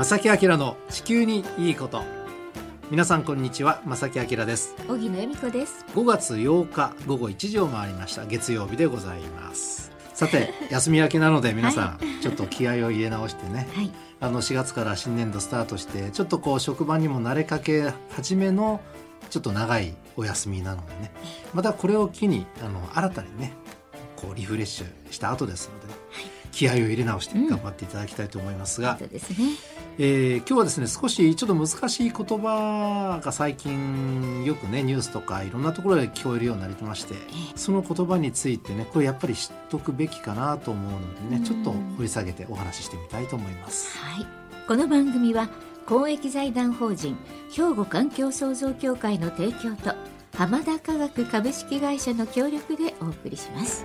正木明の地球にいいこと。皆さんこんにちは正木明です。荻野恵美子です。5月8日午後1時を回りました。月曜日でございます。さて 休み明けなので皆さん、はい、ちょっと気合を入れ直してね、はい、あの4月から新年度スタートしてちょっとこう職場にも慣れかけ始めのちょっと長いお休みなのでね。またこれを機にあの新たにねこうリフレッシュした後ですので、はい。気合を入れ直して頑張っていただきたいと思いますが、うん、ですねえー、今日はですね少しちょっと難しい言葉が最近よくねニュースとかいろんなところで聞こえるようになりまして、その言葉についてねこれやっぱり知っとくべきかなと思うのでね、ちょっと掘り下げてお話ししてみたいと思います。はい、この番組は公益財団法人兵庫環境創造協会の提供と浜田科学株式会社の協力でお送りします。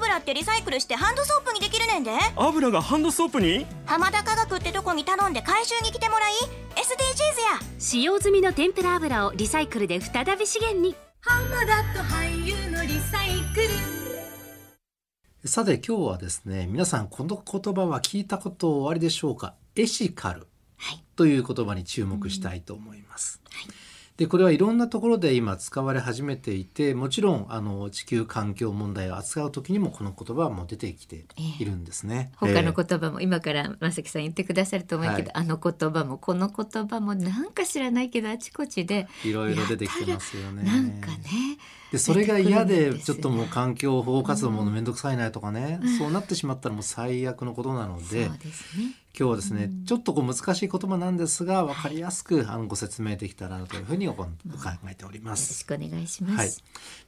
油ってリサイクルしてハンドソープにできるねんで。油がハンドソープに？浜田科学ってとこに頼んで回収に来てもらい SDGs や。使用済みの天ぷら油をリサイクルで再び資源に。浜田と俳優のリサイクル。さて今日はですね皆さんこの言葉は聞いたことおありでしょうか？エシカル。という言葉に注目したいと思います、はいでこれはいろんなところで今使われ始めていてもちろんあの地球環境問題を扱う時にもこの言葉も出てきているんですね。えー、他の言葉も、今から正木さん言ってくださると思うけど、はい、あの言葉もこの言葉もなんか知らないけどあちこちでいろいろ出てきてますよね。なんかねでそれが嫌でちょっともう環境保護活動も面倒くさいなとかね、うん、そうなってしまったらもう最悪のことなので、ね、今日はですね、うん、ちょっとこう難しい言葉なんですが分かりやすく、あのご説明できたらなというふうに考えております。よろしくお願いします、はい、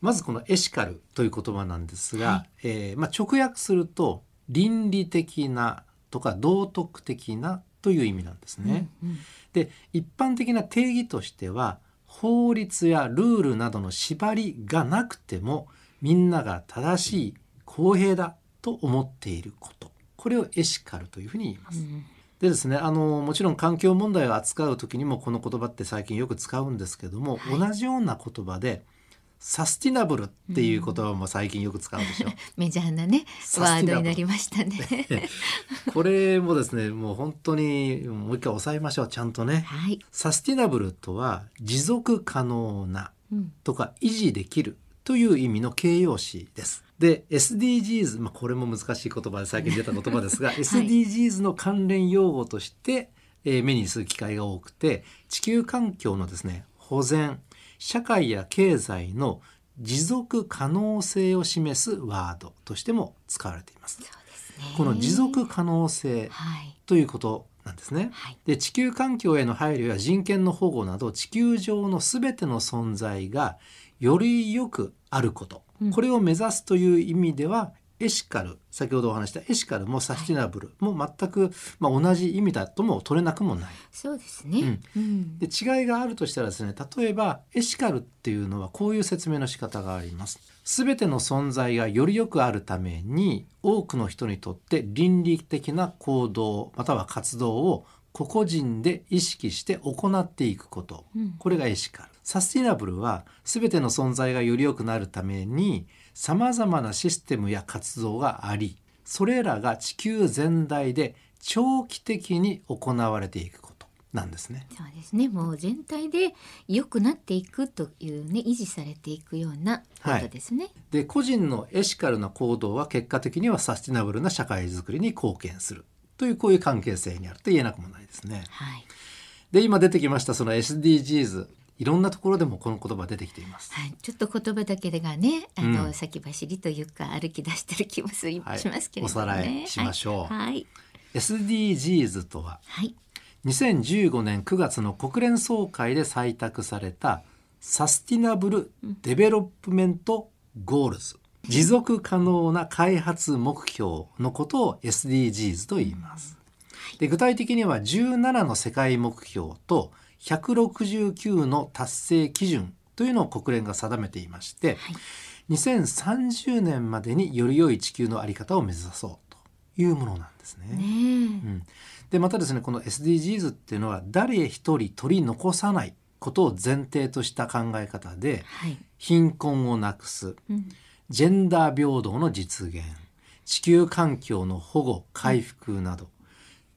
まずこのエシカルという言葉なんですが、はい、えー、まあ、直訳すると倫理的なとか道徳的なという意味なんですね。うんうん、で一般的な定義としては法律やルールなどの縛りがなくてもみんなが正しい公平だと思っていること。これをエシカルというふうに言います。うん、でですねあのもちろん環境問題を扱う時にもこの言葉って最近よく使うんですけども、はい、同じような言葉でサスティナブルっていう言葉も最近よく使うでしょ。うん、メジャーなねワードになりましたね。これもですねもう本当にもう一回押さえましょうちゃんとね。はい、サスティナブルとは持続可能なとか維持できるという意味の形容詞です。で SDGs、まあ、これも難しい言葉で最近出た言葉ですが、はい、SDGs の関連用語として、えー、目にする機会が多くて地球環境のですね保全社会や経済の持続可能性を示すワードとしても使われています。すね、この持続可能性ということなんですね、はい、で地球環境への配慮や人権の保護など地球上のすべての存在がよりよくあること、うん、これを目指すという意味ではエシカル先ほどお話したエシカルもサスティナブルも全く、まあ、同じ意味だとも取れなくもない。そうですね、うん、で違いがあるとしたらですね例えばエシカルっていうのはこういう説明の仕方があります。すべての存在がよりよくあるために多くの人にとって倫理的な行動または活動を個々人で意識して行っていくこと、うん、これがエシカル。サスティナブルは全ての存在がより良くなるためにさまざまなシステムや活動がありそれらが地球全体で長期的に行われていくことなんですね。そうですね。もう全体で良くなっていくというね維持されていくようなことですね。はい、で個人のエシカルな行動は結果的にはサスティナブルな社会づくりに貢献するというこういう関係性にあると言えなくもないですね。はい、で今出てきましたその SDGs いろんなところでもこの言葉出てきています。はい、ちょっと言葉だけがね、あの、うん、先走りというか歩き出してる気もしますけれども、ね。はい、おさらいしましょう。はい。SDGs とは、はい、2015年9月の国連総会で採択された Sustainable Development Goals。持続可能な開発目標のことを SDGs と言います。で具体的には17の世界目標と169の達成基準というのを国連が定めていまして、はい、2030年までにより良い地球の在り方を目指そうというものなんですね。ねうん、でまたですねこの SDGs っていうのは誰一人取り残さないことを前提とした考え方で、はい、貧困をなくす、うん、ジェンダー平等の実現地球環境の保護回復など、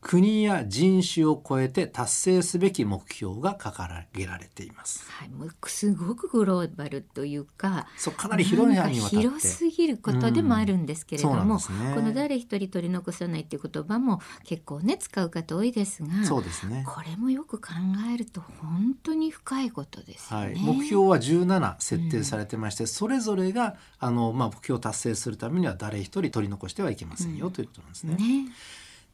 国や人種を超えて達成すべき目標が掲げられています。はい、もうすごくグローバルというか、そうかなり広い範囲にわたって広すぎることでもあるんですけれども、うんね、この誰一人取り残さないっていう言葉も結構ね使う方多いですが、そうですね。これもよく考えると本当に深いことですよね。はい、目標は17設定されてまして、うん、それぞれがあのまあ目標を達成するためには誰一人取り残してはいけませんよ、うん、ということなんですね。ね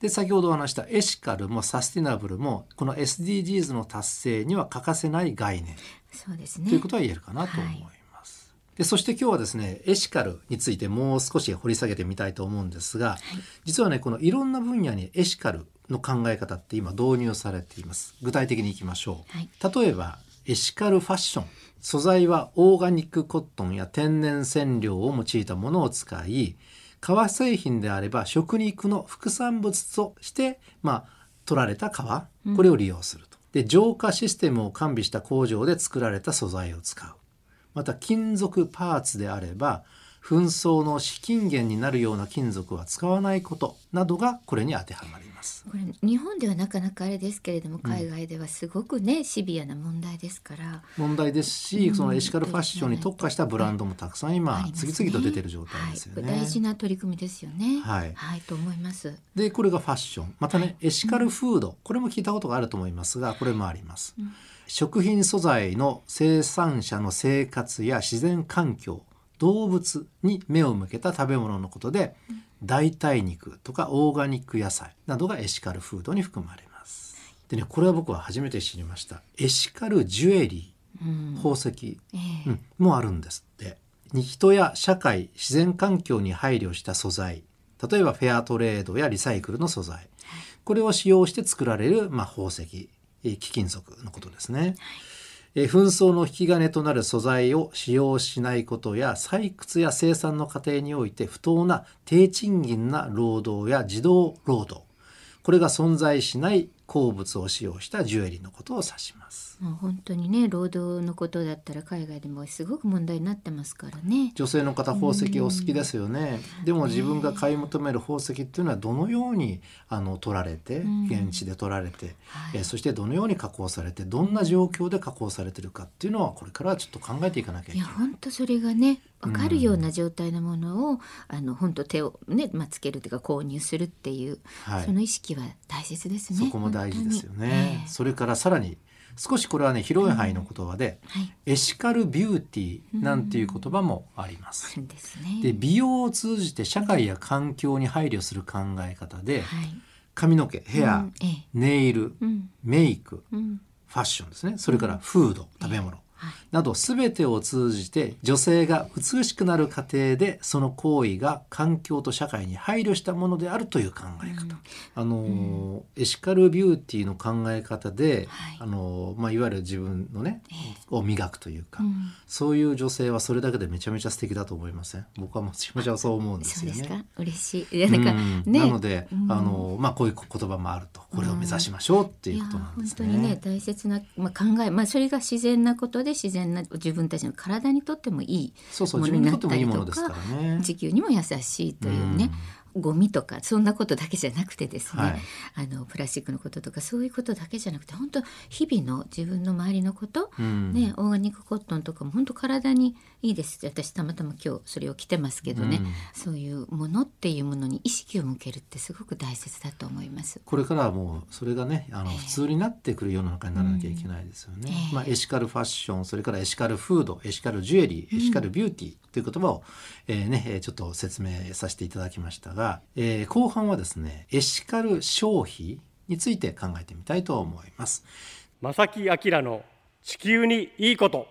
で先ほどお話したエシカルもサスティナブルもこの SDGs の達成には欠かせない概念。そうです、ね、ということは言えるかなと思います。はい、でそして今日はですねエシカルについてもう少し掘り下げてみたいと思うんですが、はい、実はねこのいろんな分野にエシカルの考え方って今導入されています。具体的にいきましょう、はい、例えばエシカルファッション。素材はオーガニックコットンや天然染料を用いたものを使い革製品であれば食肉の副産物として、まあ、取られた革これを利用すると。で浄化システムを完備した工場で作られた素材を使う。また金属パーツであれば紛争の資金源になるような金属は使わないことなどがこれに当てはまります。これ日本ではなかなかあれですけれども海外ではすごくね、うん、シビアな問題ですから。問題ですし、うん、そのエシカルファッションに特化したブランドもたくさん今、次々と出てる状態ですよね、はい、大事な取り組みですよね。はい、はい、と思います。でこれがファッション。またね、はい、エシカルフード、これも聞いたことがあると思いますがこれもあります、食品素材の生産者の生活や自然環境動物に目を向けた食べ物のことで、代替肉とかオーガニック野菜などがエシカルフードに含まれます。でねこれは僕は初めて知りました。エシカルジュエリー、宝石、うん、もあるんですって。人や社会自然環境に配慮した素材。例えばフェアトレードやリサイクルの素材。これを使用して作られる、まあ、宝石。貴金属のことですね。はいえ紛争の引き金となる素材を使用しないことや採掘や生産の過程において不当な低賃金な労働や児童労働。これが存在しない鉱物を使用したジュエリーのことを指します。もう本当にね労働のことだったら海外でもすごく問題になってますからね。女性の方宝石お好きですよね。でも自分が買い求める宝石っていうのはどのようにあの取られて現地で取られて、はい、えそしてどのように加工されてどんな状況で加工されてるかっていうのはこれからはちょっと考えていかなきゃいけない。いや本当それがね分かるような状態のものを、あの本当手をねまあつけるというか購入するっていう、はい、その意識は大切ですね。そこも大事ですよね、えー、それからさらに少しこれはね広い範囲の言葉で、うんはい、エシカルビューティーなんていう言葉もあります。うん、で、ね、美容を通じて社会や環境に配慮する考え方で、はい、髪の毛ヘア、うん、ネイル、メイク、ファッションですね。それからフード、食べ物など全てを通じて女性が美しくなる過程でその行為が環境と社会に配慮したものであるという考え方、うん、あの、うん、エシカルビューティーの考え方で、はい。あのまあ、いわゆる自分のね、えー、を磨くというか、うん、そういう女性はそれだけでめちゃめちゃ素敵だと思いません？僕はもちろんそう思うんですよね。嬉しい。なんか、ね、なので、あのまあ、こういう言葉もあるとこれを目指しましょうっていうことなんですね。本当にね大切な、まあ、考え、まあ、それが自然なことで自然な自分たちの体にとってもいいものになったりとか、ね、地球にも優しいというね、ゴミとかそんなことだけじゃなくてですね、はい、あのプラスチックのこととかそういうことだけじゃなくて本当日々の自分の周りのこと、うん、ねオーガニックコットンとかも本当体にいいです。私たまたま今日それを着てますけどね、うん、そういうものっていうものに意識を向けるってすごく大切だと思います。これからはもうそれがねあの、普通になってくる世の中にならなきゃいけないですよね、えー、まあ、エシカルファッションそれからエシカルフードエシカルジュエリーエシカルビューティーという言葉を、えー、ねちょっと説明させていただきましたが、えー、後半はですねエシカル消費について考えてみたいと思います。正木明の地球にいいこと。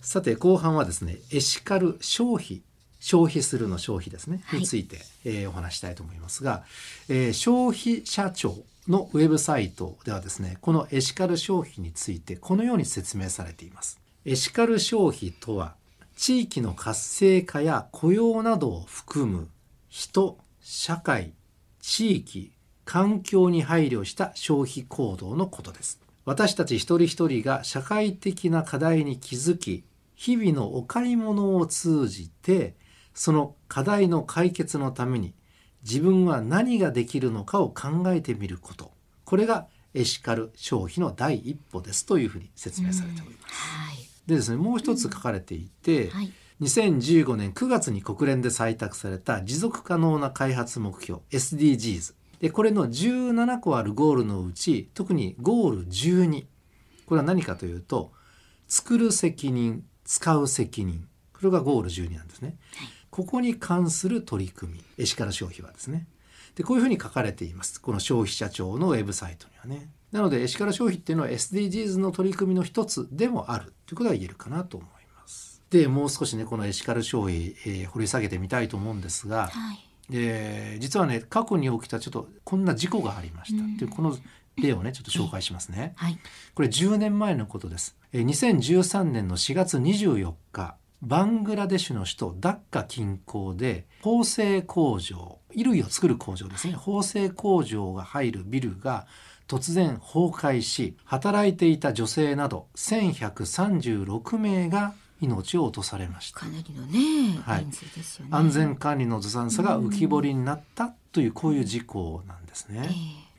さて後半はですねエシカル消費消費するの消費ですね、について、えー、お話したいと思いますが、えー、消費者庁のウェブサイトではですねこのエシカル消費についてこのように説明されています。エシカル消費とは地域の活性化や雇用などを含む人社会地域環境に配慮した消費行動のことです。私たち一人一人が社会的な課題に気づき日々のお買い物を通じてその課題の解決のために自分は何ができるのかを考えてみること。これがエシカル消費の第一歩ですというふうに説明されております。はい、でですねもう一つ書かれていて、うん。はい、2015年9月に国連で採択された持続可能な開発目標 SDGs でこれの17個あるゴールのうち特にゴール12これは何かというと作る責任使う責任。これがゴール12なんですね。はいここに関する取り組みエシカル消費はですね。でこういうふうに書かれています。この消費者庁のウェブサイトにはね。なのでエシカル消費っていうのは SDGs の取り組みの一つでもある。ということが言えるかなと思います。でもう少しねこのエシカル消費、えー、掘り下げてみたいと思うんですが、はい、えー、実はね過去に起きたちょっとこんな事故がありました、でこの例をねちょっと紹介しますね、はい、これ10年前のことです。2013年の4月24日バングラデシュの首都ダッカ近郊で縫製工場衣類を作る工場ですね。縫製工場が入るビルが突然崩壊し働いていた女性など1136名が命を落とされました。かなりのね、はい、ね。安全管理のずさんさが浮き彫りになったというこういう事故なんですね、えー、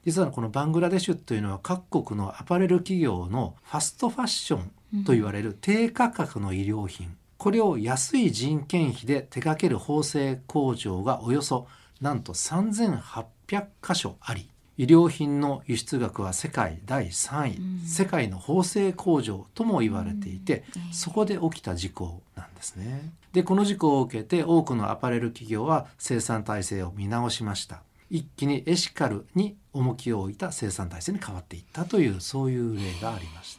実はこのバングラデシュというのは各国のアパレル企業のファストファッションと言われる低価格の衣料品。これを安い人件費で手掛ける縫製工場がおよそなんと3800箇所あり衣料品の輸出額は世界第3位、うん、世界の縫製工場とも言われていて、うん、そこで起きた事故なんですね。でこの事故を受けて多くのアパレル企業は生産体制を見直しました。一気にエシカルに重きを置いた生産体制に変わっていったというそういう例がありました。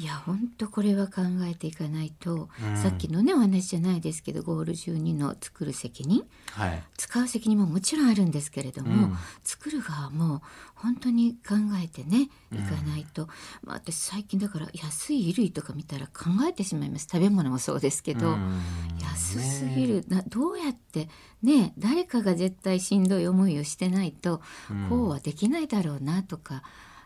いや本当これは考えていかないと、うん、さっきのねお話じゃないですけどゴール12の作る責任、はい、使う責任ももちろんあるんですけれども、うん、作る側も本当に考えてねいかないと、うん、まあ、私最近だから安い衣類とか見たら考えてしまいます。食べ物もそうですけど、安すぎる。などうやってね誰かが絶対しんどい思いをしてないと、こうはできないだろうなとか。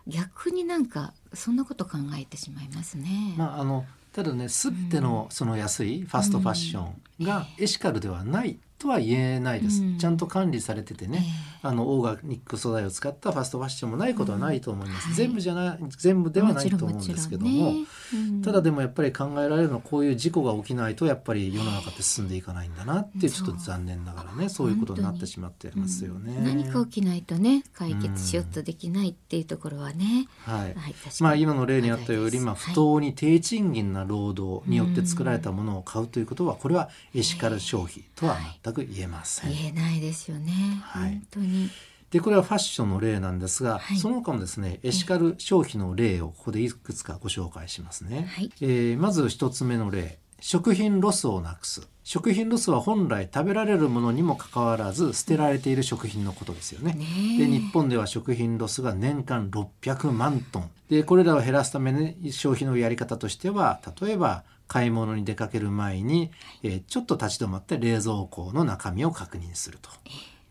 逆になんかそんなこと考えてしまいますね。まああのただねすってのその安いファストファッションがエシカルではないとは言えないです、うん、ちゃんと管理されててね、えー、あのオーガニック素材を使ったファストファッションもないことはないと思います、うんはい、全部じゃない全部ではないと思うんですけども、ね。うん、ただでもやっぱり考えられるのはこういう事故が起きないとやっぱり世の中って進んでいかないんだなってちょっと残念ながらねそういうことになってしまってますよね、何か起きないとね解決しようとできないっていうところはね、はい、はい、まあ今の例にあったように、まあ、不当に低賃金な労働によって作られたものを買うということはこれはエシカル消費とは全く言えません。言えないですよね、はい、本当に。でこれはファッションの例なんですが、はい、その他もですねエシカル消費の例をここでいくつかご紹介しますね、はい、えー、まず一つ目の例。食品ロスをなくす。食品ロスは本来食べられるものにもかかわらず捨てられている食品のことですよね。ねで日本では食品ロスが年間600万トン。でこれらを減らすために消費のやり方としては例えば買い物に出かける前に、えー、ちょっと立ち止まって冷蔵庫の中身を確認すると。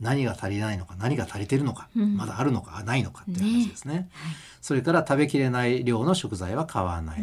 何が足りないのか何が足りてるのか、うん、まだあるのかないのかっていう話ですね、ねはい、それから食べきれない量の食材は買わない、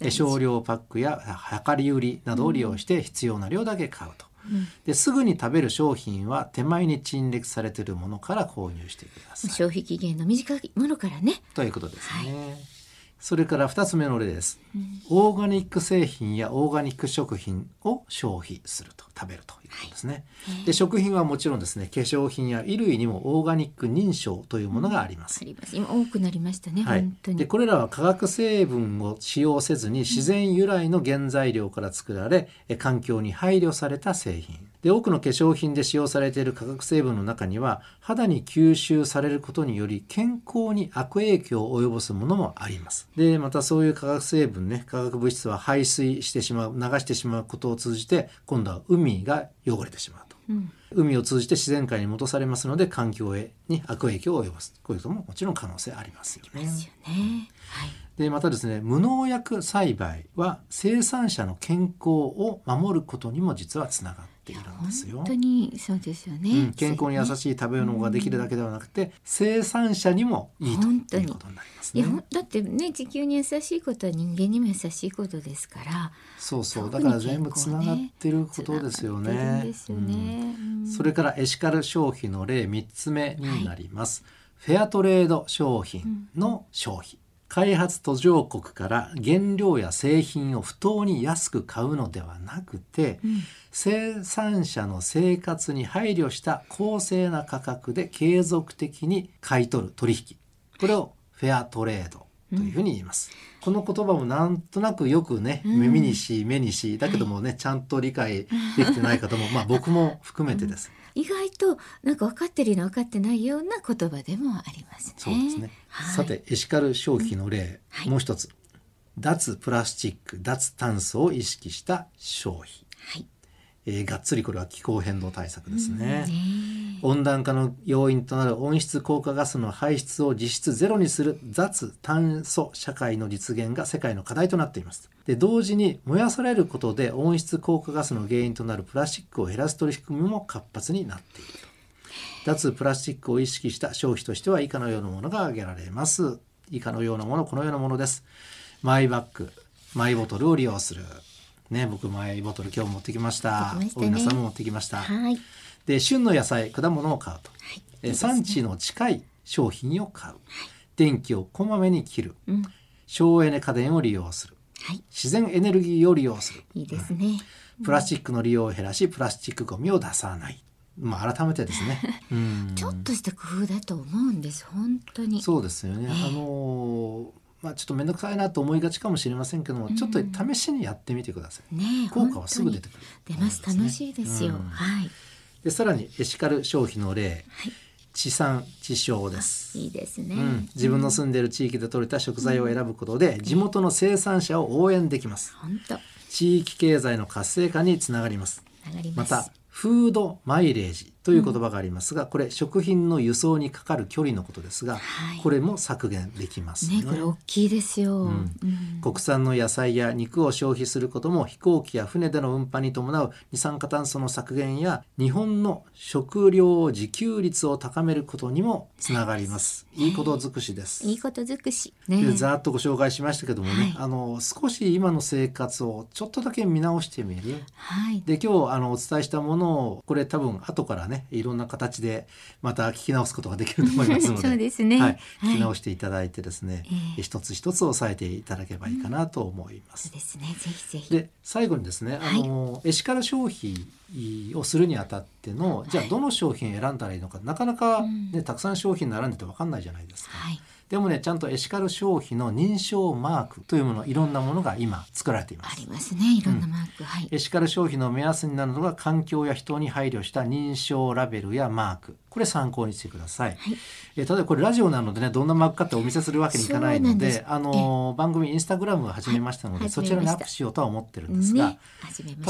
うん、少量パックや量り売りなどを利用して必要な量だけ買うと、うん、ですぐに食べる商品は手前に陳列されているものから購入してください。消費期限の短いものからね。ということですね、はいそれから2つ目の例です、うん、オーガニック製品やオーガニック食品を消費すると食べるという。ことですね、はい、で食品はもちろんですね化粧品や衣類にもオーガニック認証というものがあります、うん、あります。今多くなりましたね、はい、でこれらは化学成分を使用せずに自然由来の原材料から作られ、うん、環境に配慮された製品。でで多くの化粧品で使用されている化学成分の中には肌に吸収されることにより健康に悪影響を及ぼすものもあります。でまたそういう化学成分ね化学物質は排水してしまう流してしまうことを通じて今度は海が汚れてしまうと、うん、海を通じて自然界に戻されますので環境へに悪影響を及ぼす。こういうことももちろん可能性ありますよね。よね。はい。でまたですね無農薬栽培は生産者の健康を守ることにも実はつながっているんですよ。本当にそうですよね、うん、健康に優しい食べ物ができるだけではなくて、生産者にもいいということになりますね。いやだってね地球に優しいことは人間にも優しいことですから。そうそうだから全部つながってることですよね。ですよね、うん、それからエシカル消費の例3つ目になります。はい、フェアトレード商品の消費。開発途上国から原料や製品を不当に安く買うのではなくて、うん、生産者の生活に配慮した公正な価格で継続的に買い取る取引。これをフェアトレードというふうに言います。うん、この言葉もなんとなくよくね、耳にし目にしだけどもね、ちゃんと理解できてない方も、まあ僕も含めてです。意外となんか分かってるような分かってないような言葉でもありますね。そうですね。はい、さてエシカル消費の例、うん、もう一つ、脱プラスチック脱炭素を意識した消費。はい。えー、がっつりこれは気候変動対策ですね。温暖化の要因となる温室効果ガスの排出を実質ゼロにする脱炭素社会の実現が世界の課題となっています。で同時に燃やされることで温室効果ガスの原因となるプラスチックを減らす取り組みも活発になっている脱プラスチックを意識した消費としては以下のようなものが挙げられます。以下のようなものこのようなものです。マイバッグマイボトルを利用する。ね僕マイボトル今日持ってきました。皆、さんも持ってきました、はい、で旬の野菜果物を買うと、はい、産地の近い商品を買う、はい、電気をこまめに切る、うん、省エネ家電を利用する。はい、自然エネルギーを利用する。いいですね、うん、プラスチックの利用を減らしプラスチックごみを出さない。まあ改めてですね、ちょっとした工夫だと思うんです本当に。そうですよね、えー、あのまあちょっと面倒くさいなと思いがちかもしれませんけども、うん、ちょっと試しにやってみてください、ね、効果はすぐ出てくる、出ます。楽しいですよ、はいでさらにエシカル消費の例、はい地産地消です。いいですね、うん、自分の住んでいる地域で採れた食材を選ぶことで、地元の生産者を応援できます。本当。地域経済の活性化につながります。またフードマイレージという言葉がありますが、うん、これ食品の輸送にかかる距離のことですが、はい、これも削減できますね。ねこれ大きいですよ、うん、国産の野菜や肉を消費することも飛行機や船での運搬に伴う二酸化炭素の削減や日本の食料自給率を高めることにもつながります。いいこと尽くしです。いいこと尽くし。ね、ざっとご紹介しましたけどもね、はい、あの少し今の生活をちょっとだけ見直してみる。はい、で今日あのお伝えしたものをこれ多分後からねいろんな形でまた聞き直すことができると思いますので。そうですね、はい、聞き直していただいてですね、はい、一つ一つ押さえていただければいいかなと思います。うん、そうですね。ぜひぜひ。で最後にですねあの、はい、エシカル消費をするにあたってのじゃあどの商品を選んだらいいのか、なかなかね、うん、たくさん商品並んでて分かんないじゃないですか。はいでもねちゃんとエシカル消費の認証マークというものいろんなものが今作られています。ありますねいろんなマーク、うん、はい。エシカル消費の目安になるのが環境や人に配慮した認証ラベルやマーク。これ参考にしてください、はい、えー、ただこれラジオなのでねどんなマークかってお見せするわけにいかないのであの番組インスタグラムを始めましたので、はい、そちらにアップしようとは思ってるんですが、ね、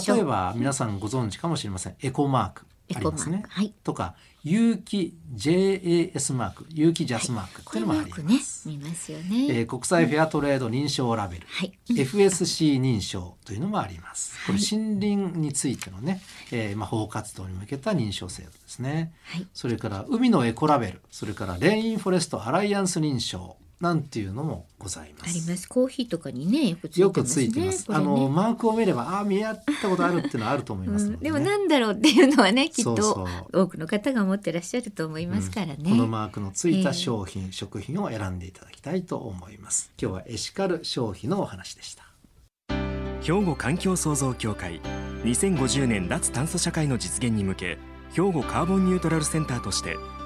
例えば皆さんご存知かもしれません。エコマークありますね、はい、とか有機 JAS マーク有機ジャスマーク。ってい。うのもあります。ね、見ますよね、えー、国際フェアトレード認証ラベル、はい、FSC 認証というのもあります。これ森林についてのね、えー、まあ保護活動に向けた認証制度ですね。はい、それから海のエコラベル、それからレインフォレストアライアンス認証。なんていうのもございます。あります。コーヒーとかにねよくついてます、ね、よくついてます。ね、あのマークを見ればああ見合ったことあるっていうのはあると思います、ねうん、でもなんだろうっていうのはねきっと多くの方が思ってらっしゃると思いますからね。うん、このマークのついた商品、えー、食品を選んでいただきたいと思います。今日はエシカル消費のお話でした。兵庫環境創造協会2050年脱炭素社会の実現に向け兵庫カーボンニュートラルセンターとして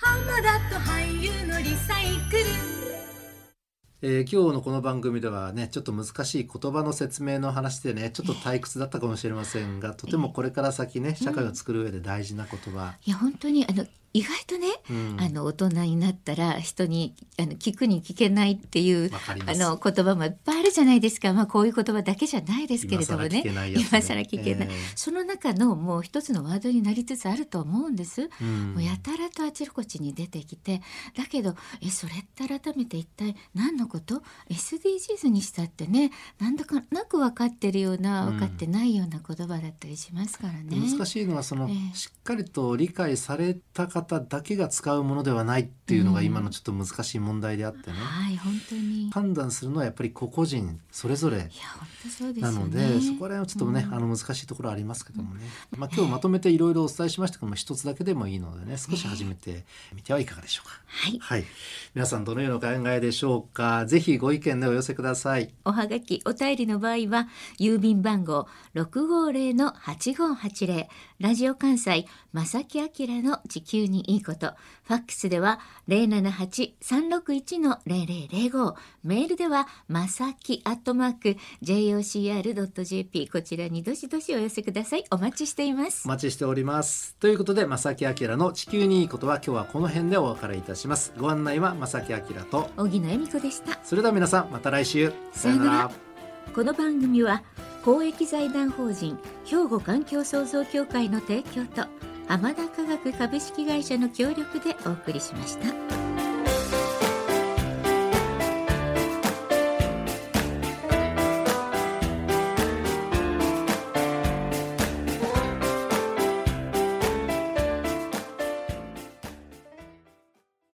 浜田と俳優のリサイクル。えー、今日のこの番組ではねちょっと難しい言葉の説明の話でねちょっと退屈だったかもしれませんがとてもこれから先ね社会を作る上で大事な言葉。いや本当にあの意外とね、うん、あの大人になったら人にあの聞くに聞けないっていうあの言葉もいっぱいあるじゃないですか、まあ、こういう言葉だけじゃないですけれどもね。今更聞けない、えー、その中のもう一つのワードになりつつあると思うんです、うん、もうやたらとあちこちに出てきて。だけどえそれって改めて一体何のこと？SDGs にしたってね。なんだかなく分かってるような分かってないような言葉だったりしますからね。難しいのはその、えー、しっかりと理解された方方だけが使うものではないっていうのが今のちょっと難しい問題であってね、うん、はい本当に。判断するのはやっぱり個々人それぞれなので、ね、そこら辺はちょっとね、うん、あの難しいところありますけどもね、まあ、今日まとめていろいろお伝えしましたけども一つだけでもいいのでね少し始めてみてはいかがでしょうか、はい、はい、皆さんどのようなお考えでしょうか。ぜひご意見でお寄せください。おはがきお便りの場合は郵便番号650の8580ラジオ関西正木明の地球にいいこと。ファックスでは078-361-0005メールではまさきアットマーク jocr.jp こちらにどしどしお寄せください。お待ちしています。お待ちしております。ということで正木明の地球にいいことは今日はこの辺でお別れいたします。ご案内は正木明と。小木野恵美子でした。それでは皆さんまた来週。さよなら。この番組は公益財団法人兵庫環境創造協会の提供と浜田科学株式会社の協力でお送りしました。